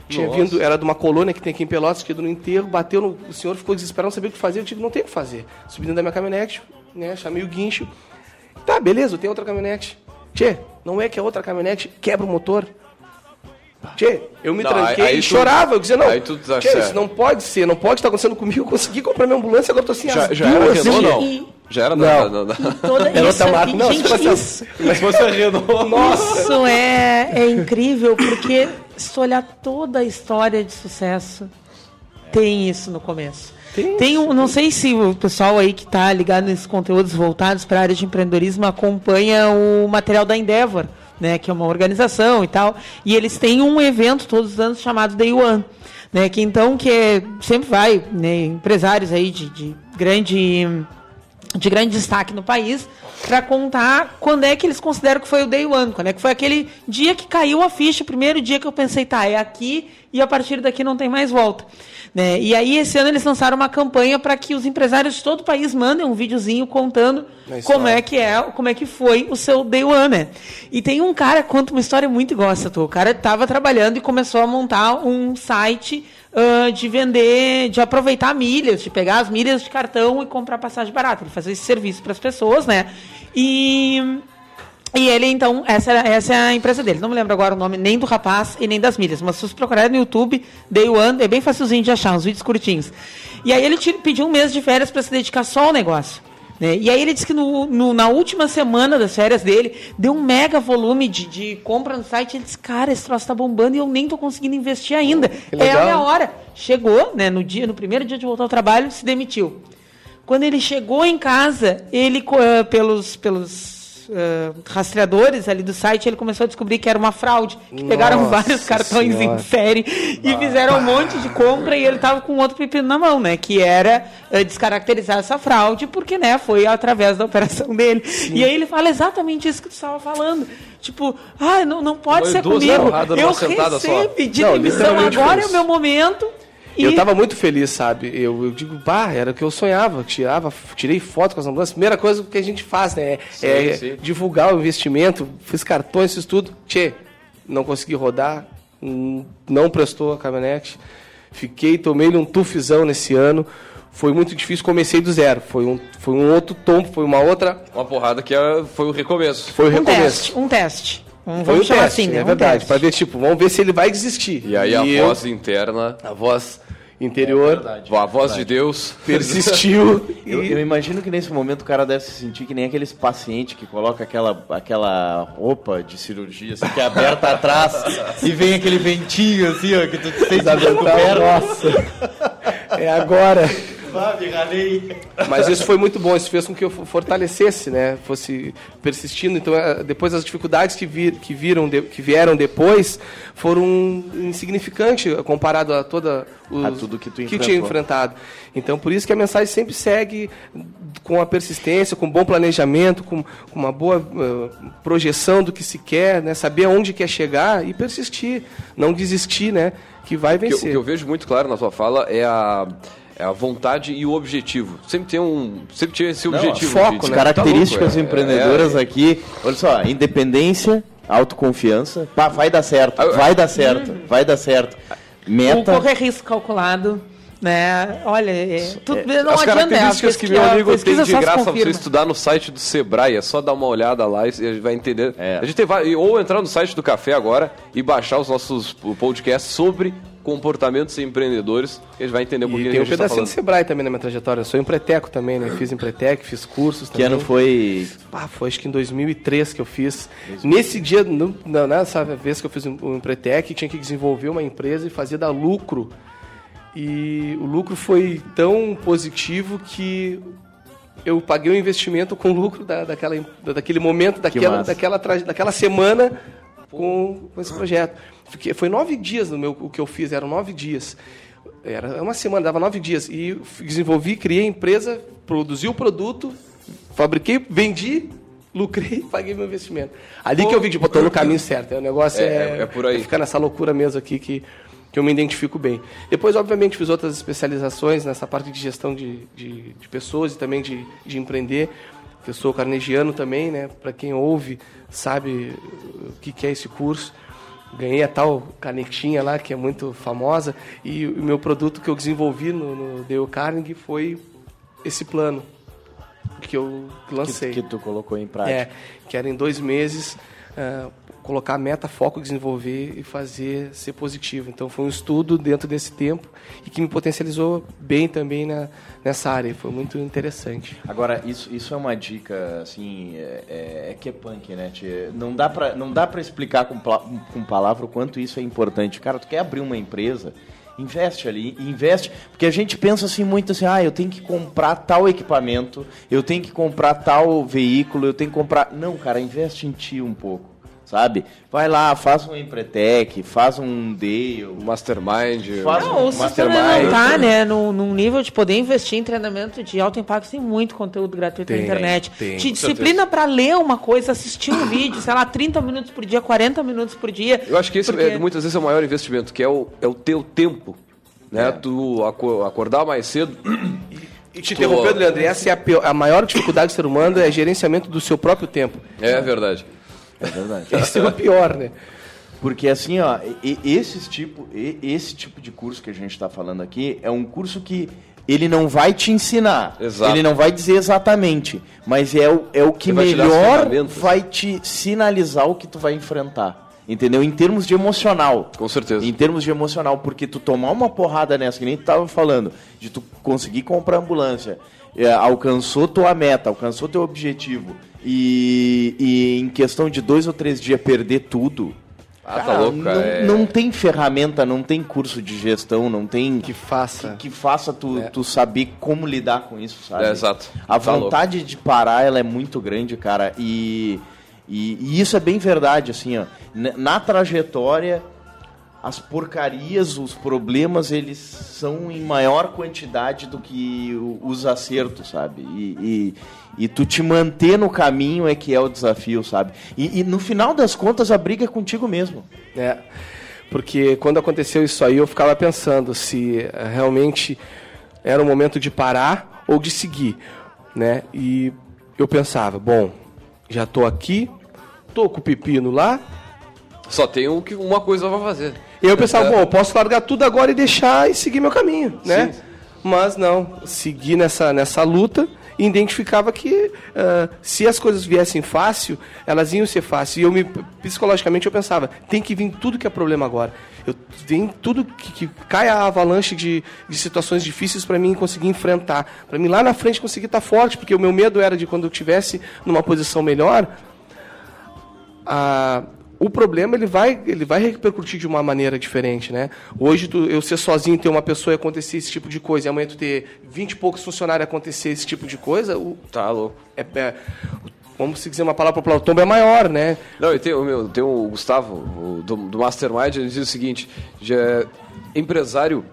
Tinha Nossa. vindo, era de uma colônia que tem aqui em Pelotas, tinha ido no enterro, bateu no. O senhor ficou desesperado, não sabia o que fazer. Eu tive, não tem o que fazer. Subi dentro da minha caminhonete, né? Chamei o guincho. Tá, beleza, eu tenho outra caminhonete. Tchê, não é que a outra caminhonete quebra o motor? Tchê, eu me não, tranquei aí, aí e tu, chorava. Eu dizia, não, tu tá tchê, isso não pode ser, não pode estar acontecendo comigo. Eu consegui comprar minha ambulância, agora estou assim, já, já era Renault, não? E... Já era? Não. não, não, Toda *laughs* era outra marca. Não, gente, se isso, mas fosse a Renault. Nossa. Isso é, é incrível, porque se olhar toda a história de sucesso, tem isso no começo. Tem, tem um, não sei se o pessoal aí que está ligado nesses conteúdos voltados para a área de empreendedorismo acompanha o material da Endeavor né, que é uma organização e tal, e eles têm um evento todos os anos chamado Day One, né, que então que é, sempre vai, né, empresários aí de, de grande de grande destaque no país para contar quando é que eles consideram que foi o day one, quando é que foi aquele dia que caiu a ficha, o primeiro dia que eu pensei, tá, é aqui e a partir daqui não tem mais volta. Né? E aí, esse ano, eles lançaram uma campanha para que os empresários de todo o país mandem um videozinho contando como é que é, como é que foi o seu day one. Né? E tem um cara que conta uma história muito igual essa tua. O cara estava trabalhando e começou a montar um site uh, de vender, de aproveitar milhas, de pegar as milhas de cartão e comprar passagem barata. Ele fazia esse serviço para as pessoas, né? E e ele, então, essa, essa é a empresa dele. Não me lembro agora o nome nem do rapaz e nem das milhas, mas se vocês procurarem no YouTube, Day One, é bem facilzinho de achar, uns vídeos curtinhos. E aí ele pediu um mês de férias para se dedicar só ao negócio. Né? E aí ele disse que no, no, na última semana das férias dele, deu um mega volume de, de compra no site. Ele disse, cara, esse troço tá bombando e eu nem tô conseguindo investir ainda. É a hora. Chegou, né, no dia, no primeiro dia de voltar ao trabalho, se demitiu. Quando ele chegou em casa, ele, uh, pelos, pelos uh, rastreadores ali do site, ele começou a descobrir que era uma fraude. Que Nossa pegaram vários cartões senhora. em série e fizeram um monte de compra e ele estava com outro pepino na mão, né? Que era uh, descaracterizar essa fraude, porque né, foi através da operação *laughs* dele. Sim. E aí ele fala exatamente isso que tu estava falando. Tipo, ah, não, não pode foi ser comigo. Eu recebi de demissão, agora é o meu momento e... Eu estava muito feliz, sabe? Eu, eu digo, bah, era o que eu sonhava. Tirava, tirei foto com as ambulâncias. Primeira coisa que a gente faz, né? Sim, é sim. divulgar o investimento. Fiz cartões, isso tudo. Tchê, não consegui rodar. Não prestou a caminhonete. Fiquei, tomei um tufizão nesse ano. Foi muito difícil, comecei do zero. Foi um, foi um outro tom, foi uma outra. Uma porrada que é, foi o recomeço. Foi o um recomeço. Teste, um teste. Um, Foi um teste, assim, né? é verdade. Para ver, tipo, vamos ver se ele vai desistir. E aí e a eu, voz interna. A voz interior, é verdade, a voz de Deus *laughs* persistiu. eu, eu, imagino que nesse momento o cara deve se sentir que nem aqueles pacientes que coloca aquela, aquela roupa de cirurgia assim, que é aberta atrás e vem aquele ventinho assim, ó, que tu te sente Nossa, é agora. Mas isso foi muito bom, isso fez com que eu fortalecesse, né? Fosse persistindo. Então, é, depois as dificuldades que, vir, que, viram de, que vieram depois foram insignificantes comparado a toda os, a tudo que tu que tinha enfrentado. Então, por isso que a mensagem sempre segue com a persistência, com bom planejamento, com, com uma boa uh, projeção do que se quer, né? Saber aonde quer chegar e persistir, não desistir, né? Que vai vencer. O que, eu, o que eu vejo muito claro na sua fala é a É a vontade e o objetivo. Sempre tem um. Sempre tinha esse Não, objetivo. foco, de- né? Tá Características louco, é. empreendedoras É, aqui. Olha só, independência, autoconfiança. Pá, vai dar certo, Ah, vai dar certo, vai dar certo. O Meta. correr risco calculado, né? Olha, é, tudo, não As adianta. características que meu amigo tem de graça pra você estudar no site do Sebrae, é só dar uma olhada lá e vai entender. É. A gente tem vários- ou entrar no site do Café agora e baixar os nossos podcasts sobre comportamentos empreendedores, que a gente vai entender um E pouquinho tem do um que gente tá pedacinho do. Sebrae também na minha trajetória. Eu sou empreteco também, né? Fiz empretec, fiz cursos Que também. ano foi? Ah, foi acho que em 2003 que eu fiz. Nesse dia, no- nessa vez que eu fiz o Empretec, tinha que desenvolver uma empresa e fazer dar lucro. E o lucro foi tão positivo que eu paguei o investimento com lucro da, daquela, daquele momento, daquela, daquela, daquela semana com, com esse projeto. Fiquei- foi nove dias no meu, o que eu fiz, eram nove dias. Era uma semana, dava nove dias. E desenvolvi, criei a empresa, produzi o produto, fabriquei, vendi, lucrei *laughs* paguei meu investimento. Ali que eu vi tipo, estou no caminho certo. O negócio É, é, é- é por aí. ficar nessa loucura mesmo aqui que, que eu me identifico bem. Depois, obviamente, fiz outras especializações nessa parte de gestão de, de, de pessoas e também de, de empreender. Eu sou carnegiano também, né? Para quem ouve, sabe o que, que é esse curso. Ganhei a tal canetinha lá, que é muito famosa. E o meu produto que eu desenvolvi no, no Dale Carnegie foi esse plano que eu Que, lancei. que tu colocou em prática. É, que era em dois meses ah, colocar meta, foco, desenvolver e fazer ser positivo. Então foi um estudo dentro desse tempo e que me potencializou bem também na, nessa área. Foi muito interessante. Agora, isso, isso é uma dica, assim, é, é- é que é punk, né? Não dá pra, não dá pra explicar com, com palavra o quanto isso é importante. Cara, tu quer abrir uma empresa, investe ali, investe, porque a gente pensa assim muito assim, ah, eu tenho que comprar tal equipamento, eu tenho que comprar tal veículo, eu tenho que comprar... Não, cara, investe em ti um pouco, sabe? Vai lá, faz um Empretec, faz um Dale, Mastermind. faz Não, um se você não Mastermind. tá, né, num, num nível de poder investir em treinamento de alto impacto, tem muito conteúdo gratuito na Tem, internet. tem, Te disciplina para ler uma coisa, assistir um vídeo, sei lá, 30 minutos por dia, 40 minutos por dia. Eu acho que esse Porque- é, muitas vezes é o maior investimento, que é o, é o teu tempo. Né? Tu aco- acordar mais cedo. E te interrompendo, Leandro, essa é a, pior- a maior dificuldade do ser humano, é gerenciamento do seu próprio tempo. É verdade. É verdade. *laughs* Esse é o pior, né? Porque assim, ó, e- e- esses tipo, esse tipo de curso que a gente está falando aqui é um curso que ele não vai te ensinar, Exato. ele não vai dizer exatamente, mas é o, é o que melhor vai te sinalizar o que tu vai enfrentar. Entendeu? Em termos de emocional. Com certeza. Em termos de emocional, porque tu tomar uma porrada nessa, que nem tu tava falando, de tu conseguir comprar ambulância, é, alcançou tua meta, alcançou teu objetivo, e, e em questão de dois ou três dias perder tudo. Ah, tá louco, não, cara, é- não tem ferramenta, não tem curso de gestão, não tem Que faça. que, que faça tu, tu saber como lidar com isso, sabe? É, exato. A Tá vontade de parar, ela é muito grande, cara, e, e, e isso é bem verdade, assim, ó. Na trajetória, as porcarias, os problemas, eles são em maior quantidade do que os acertos, sabe? E, e, e tu te manter no caminho é que é o desafio, sabe? E, e no final das contas, a briga é contigo mesmo. É, porque quando aconteceu isso aí, eu ficava pensando se eh, realmente era o momento de parar ou de seguir, né? E eu pensava, bom, já tô aqui, tô com o pepino lá, Só tem um uma coisa pra fazer. e eu pensava, bom, eu posso largar tudo agora e deixar e seguir meu caminho, né? Mas não, segui nessa, nessa luta e identificava que ah, se as coisas viessem fácil, elas iam ser fáceis. E eu me, psicologicamente eu pensava, tem que vir tudo que é problema agora. Eu, vem tudo que, que cai a avalanche de, de situações difíceis para mim conseguir enfrentar. Para mim lá na frente conseguir estar forte, porque o meu medo era de quando eu tivesse numa posição melhor, a- o problema ele vai, ele vai repercutir de uma maneira diferente, né? Hoje tu, eu ser sozinho ter uma pessoa e acontecer esse tipo de coisa, e amanhã tu ter 20 e poucos funcionários e acontecer esse tipo de coisa, o, Tá louco. é, é, vamos se dizer uma palavra popular, o tombo é maior, né? Não, tem, o meu, tem o Gustavo, o do, do Mastermind, ele diz o seguinte: já, empresário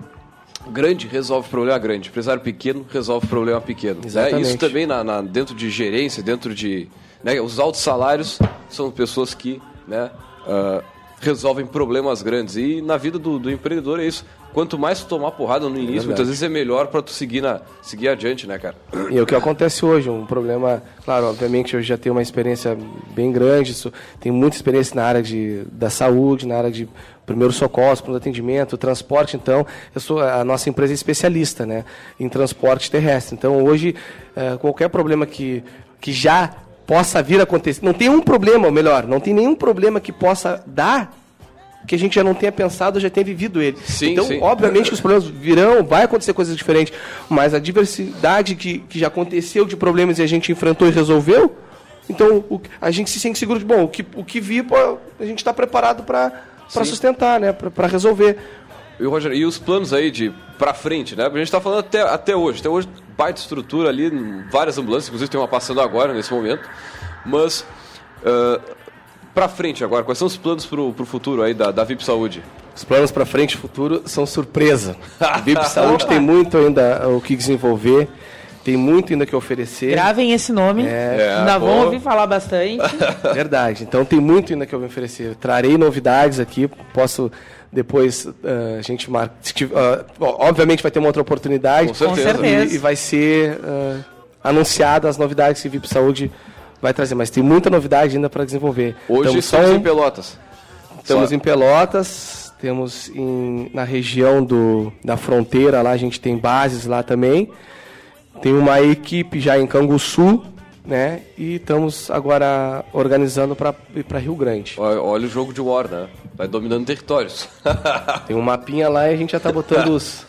grande resolve problema grande, empresário pequeno resolve problema pequeno. né? Isso também na, na- dentro de gerência, dentro de. né, os altos salários são pessoas que né, ah, resolvem problemas grandes. E na vida do, do empreendedor é isso. quanto mais tu tomar porrada no início, muitas vezes é melhor para tu seguir, na, seguir adiante, né, cara? E é o que acontece hoje, um problema, claro, obviamente eu já tenho uma experiência bem grande, tenho muita experiência na área de, da saúde, na área de primeiro socorro, pronto atendimento, transporte, então, eu sou a nossa empresa é especialista, né, em transporte terrestre. Então, hoje, eh, qualquer problema que, que já possa vir a acontecer, não tem um problema, ou melhor, não tem nenhum problema que possa dar que a gente já não tenha pensado, já tenha vivido ele. Sim, então, sim. obviamente que os problemas virão, vai acontecer coisas diferentes, mas a diversidade que, que já aconteceu de problemas e a gente enfrentou e resolveu, então o, a gente se sente seguro de, bom, o que, o que vir, a gente está preparado para sustentar, né, para resolver. E, Roger, e os planos aí de pra frente, né? A gente tá falando até, até hoje. Até hoje, baita estrutura ali, várias ambulâncias, inclusive tem uma passando agora, nesse momento. Mas, uh, pra frente agora, quais são os planos pro, pro futuro aí da, da VIP Saúde? Os planos para frente e futuro são surpresa. A VIP Saúde tem muito ainda o que desenvolver, tem muito ainda que oferecer. Gravem esse nome. É, Ainda vão ouvir falar bastante. *laughs* Verdade. Então tem muito ainda que eu vou oferecer. Trarei novidades aqui. Posso depois ah, a gente marca. ó, obviamente vai ter uma outra oportunidade. Com certeza. Com certeza. E, e vai ser ah, anunciada as novidades que a VIP Saúde vai trazer. Mas tem muita novidade ainda para desenvolver. Hoje Estamos estamos só- em Pelotas. Estamos Só. em Pelotas, temos em- na região do, da fronteira lá, a gente tem bases lá também. Tem uma equipe já em Canguçu, né? E estamos agora organizando para ir para Rio Grande. Olha, olha o jogo de War, né? Vai dominando territórios. *laughs* Tem um mapinha lá e a gente já está botando os,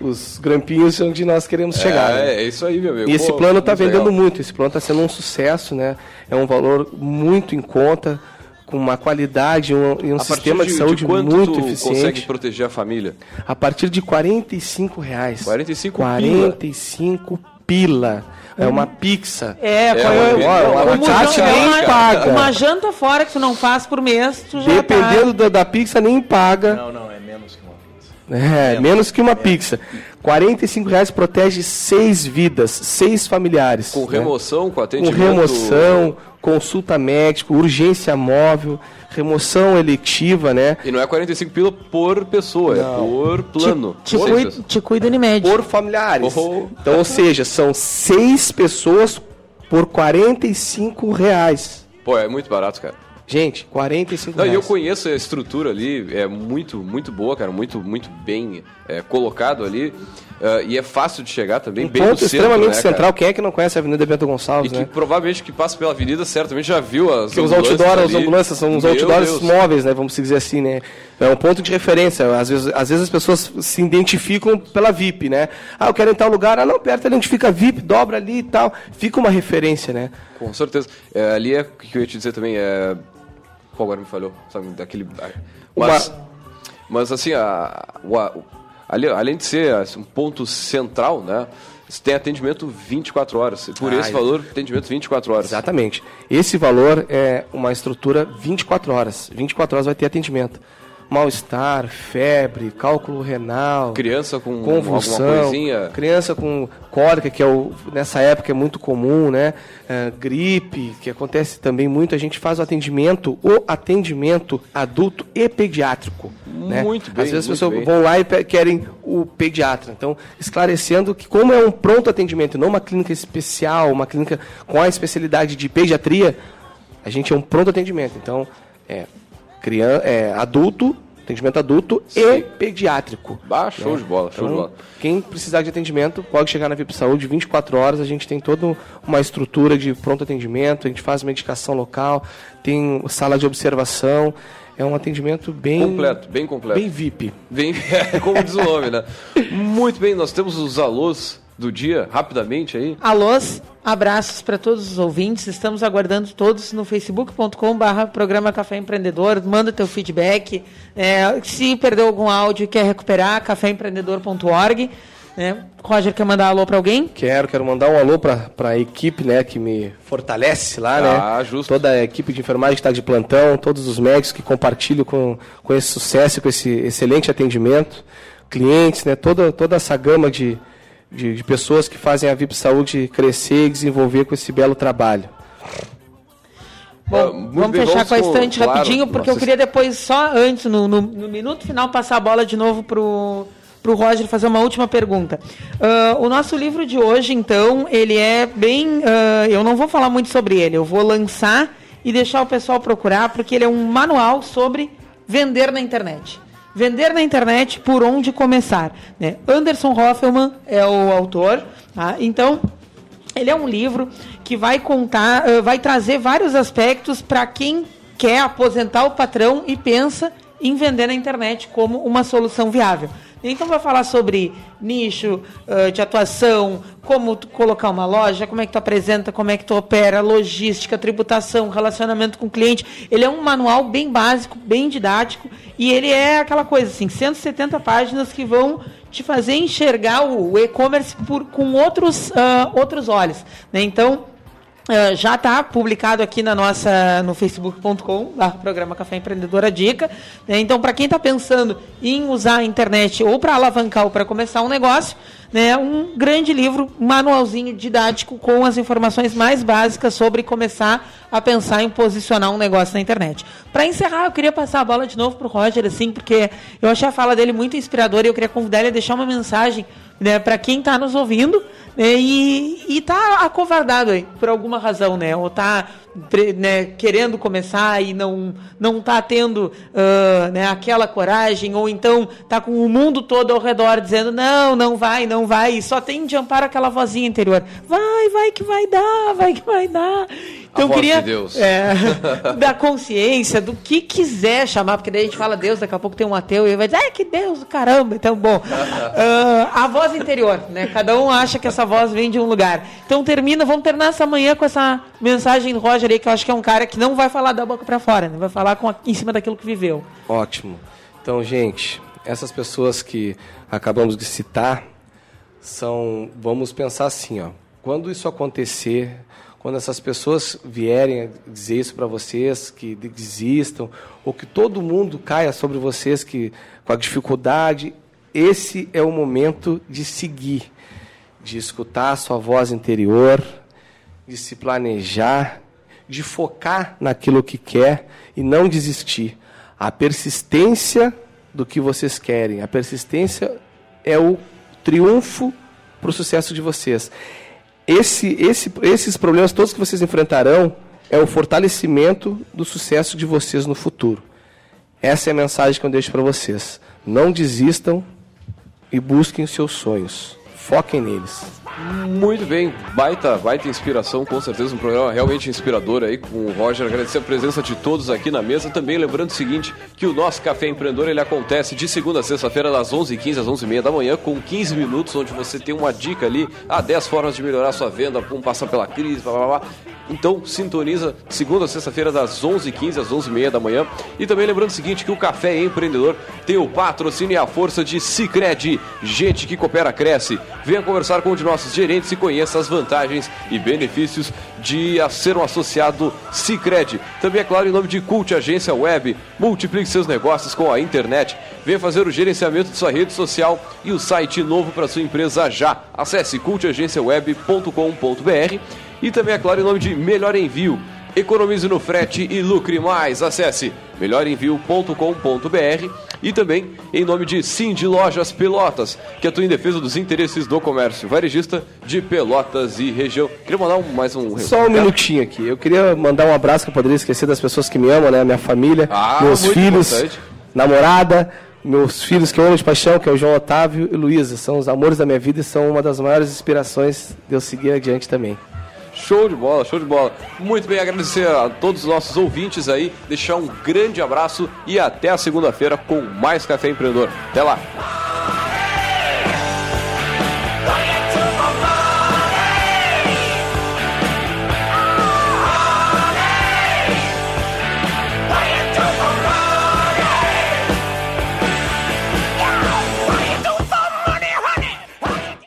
os grampinhos onde nós queremos chegar. né? É, é isso aí, meu amigo. E esse Pô, plano está vendendo legal. muito, esse plano está sendo um sucesso, né? É um valor muito em conta, com uma qualidade um, e um A sistema de, de, saúde quanto muito tu eficiente. consegue proteger a família? A partir de 45 reais. 45 45 pila. É uma pizza. É, foi uma como uma taxa janta- nem uma- paga. Uma janta fora que tu não faz por mês, tu já Dependendo tá... da, da pizza, nem paga. Não, não, é menos que uma pizza. É, menos que uma pizza. 45 reais protege seis vidas, seis familiares. Com né? remoção, com Com atendimento... remoção, consulta médica, urgência móvel, remoção eletiva, né? E não é 45 pila por pessoa, é por plano. Te, te cuida Unimed. Por familiares. Oh. Então, ou seja, são seis pessoas por 45 reais. Pô, é muito barato, cara. Gente, 45 Não, reais. eu conheço a estrutura ali, é muito, muito boa, cara, muito, muito bem é, colocado ali. Ah, e é fácil de chegar também, um bem ponto no centro, extremamente né, cara? central. Quem é que não conhece a Avenida Bento E Gonçalves, que né? provavelmente que passa pela avenida certamente já viu as Porque os ambulâncias outdoors, as ali. ambulâncias são os outdoors Deus. móveis, né? Vamos dizer assim, né? É um ponto de referência. Às vezes, às vezes as pessoas se identificam pela VIP, né? Ah, eu quero ir em tal lugar. Ah, não, perto ali onde fica a VIP, dobra ali e tal. Fica uma referência, né? Com certeza. É, ali é o que eu ia te dizer também, é... Pô, agora me falhou, sabe, daquele... Mas, mas assim, a, o- a- além de ser assim, um ponto central, né? Você tem atendimento 24 horas. Por Ah, esse valor, atendimento 24 horas. Exatamente. Esse valor é uma estrutura 24 horas. 24 horas vai ter atendimento. Mal-estar, febre, cálculo renal, Criança com convulsão, alguma coisinha... criança com cólica, que é o, nessa época é muito comum, né? É, gripe, que acontece também muito, a gente faz o atendimento, o atendimento adulto e pediátrico. né? Muito bem, Às vezes as pessoas bem. vão lá e querem o pediatra. Então, esclarecendo que como é um pronto atendimento, não uma clínica especial, uma clínica com a especialidade de pediatria, a gente é um pronto atendimento. Então, é, criança, é adulto, atendimento adulto e Sim. pediátrico. Ah, show de bola, show de Então, bola. quem precisar de atendimento pode chegar na VIP Saúde 24 horas. A gente tem toda uma estrutura de pronto atendimento, a gente faz medicação local, tem sala de observação. É um atendimento bem Completo, bem completo. bem VIP. Bem, *laughs* como diz o nome, né? Muito bem, nós temos os alôs do dia, rapidamente aí. Alôs, abraços para todos os ouvintes. Estamos aguardando todos no facebook.com/barra programa Café Empreendedor. Manda teu feedback. É, se perdeu algum áudio e quer recuperar, caféempreendedor.org. Né? Roger quer mandar alô para alguém? Quero, quero mandar um alô para a equipe, né, que me fortalece lá, Ah, né? justo. Toda a equipe de enfermagem que está de plantão, todos os médicos que compartilham com, com esse sucesso, com esse excelente atendimento, clientes, né? Toda, toda essa gama de, de, de pessoas que fazem a VIP Saúde crescer e desenvolver com esse belo trabalho. Bom, muito vamos bem, fechar vamos com a estante claro, rapidinho, porque eu nossa- queria depois, só antes, no, no- no minuto final, passar a bola de novo pro, pro Roger fazer uma última pergunta. Ah, o nosso livro de hoje, então, ele é bem. ah, eu não vou falar muito sobre ele, eu vou lançar e deixar o pessoal procurar, porque ele é um manual sobre vender na internet. Vender na internet por onde começar. Né? Anderson Hoffelman é o autor, tá? Então. Ele é um livro que vai contar, eh, vai trazer vários aspectos para quem quer aposentar o patrão e pensa em vender na internet como uma solução viável. Então vai falar sobre nicho eh, de atuação, como colocar uma loja, como é que tu apresenta, como é que tu opera, logística, tributação, relacionamento com o cliente. Ele é um manual bem básico, bem didático e ele é aquela coisa assim, 170 páginas que vão te fazer enxergar o, e-commerce com outros, ah, outros olhos. né? Então, ah, já está publicado aqui na nossa no facebook.com programa Café Empreendedora Dica. né? Então, para quem está pensando em usar a internet ou para alavancar ou para começar um negócio, né, um grande livro, manualzinho didático com as informações mais básicas sobre começar a pensar em posicionar um negócio na internet. Para encerrar, eu queria passar a bola de novo para o Roger, assim, porque eu achei a fala dele muito inspiradora e eu queria convidar ele a deixar uma mensagem né, para quem está nos ouvindo né, e, e tá acovardado aí, por alguma razão, né? Ou tá né, querendo começar e não, não tá tendo ah, né, aquela coragem, ou então tá com o mundo todo ao redor dizendo não, não vai, não vai, e só tem de amparo aquela vozinha interior. Vai, vai que vai dar, vai que vai dar. Então queria de é, *laughs* da consciência, do que quiser chamar, porque daí a gente fala Deus, daqui a pouco tem um ateu e vai dizer, ai que Deus, caramba, então bom. Ah, a voz interior, né? Cada um acha que essa voz vem de um lugar. Então termina, vamos terminar essa manhã com essa mensagem do Roger aí, que eu acho que é um cara que não vai falar da boca pra fora, né? Vai falar com a- em cima daquilo que viveu. Ótimo. Então, gente, essas pessoas que acabamos de citar são, vamos pensar assim, ó. Quando isso acontecer, quando essas pessoas vierem dizer isso para vocês, que de- desistam, ou que todo mundo caia sobre vocês que com a dificuldade, esse é o momento de seguir, de escutar a sua voz interior, de se planejar, de focar naquilo que quer e não desistir. A persistência do que vocês querem, a persistência é o triunfo para o sucesso de vocês. Esse, esse, esses problemas todos que vocês enfrentarão é o fortalecimento do sucesso de vocês no futuro. Essa é a mensagem que eu deixo para vocês. Não desistam e busquem os seus sonhos. Foquem neles. Muito bem, baita, baita inspiração, com certeza, um programa realmente inspirador aí com o Roger. Agradecer a presença de todos aqui na mesa. Também lembrando o seguinte, que o nosso Café Empreendedor ele acontece de segunda a sexta-feira, das 11h15 às 11h30 da manhã, com 15 minutos, onde você tem uma dica ali, a 10 formas de melhorar sua venda, como passar pela crise, blá blá blá. Então, sintoniza segunda a sexta-feira, das 11h15 às 11h30 da manhã. E também lembrando o seguinte, que o Café Empreendedor tem o patrocínio e a força de Cicred. Gente que coopera, cresce. Venha conversar com um de nossos gerentes e conheça as vantagens e benefícios de ser um associado Cicred. Também, é claro, em nome de Cult Agência Web, multiplique seus negócios com a internet. Venha fazer o gerenciamento de sua rede social e o site novo para sua empresa já. Acesse cultagenciaweb.com.br e também, é claro, em nome de Melhor Envio. Economize no frete e lucre mais. Acesse melhorenvio.com.br e também em nome de Cindy Lojas Pelotas, que atua em defesa dos interesses do comércio varejista de Pelotas e região. Queria mandar um- mais um Só um minutinho aqui. Eu queria mandar um abraço que eu poderia esquecer das pessoas que me amam, né? Minha família, Ah, meus filhos, importante. namorada, meus filhos que eu amo de paixão, que é o João Otávio e Luísa. São os amores da minha vida e são uma das maiores inspirações de eu seguir adiante também. Show de bola, show de bola. Muito bem, agradecer a todos os nossos ouvintes aí, deixar um grande abraço e até a segunda-feira com mais Café Empreendedor. Até lá!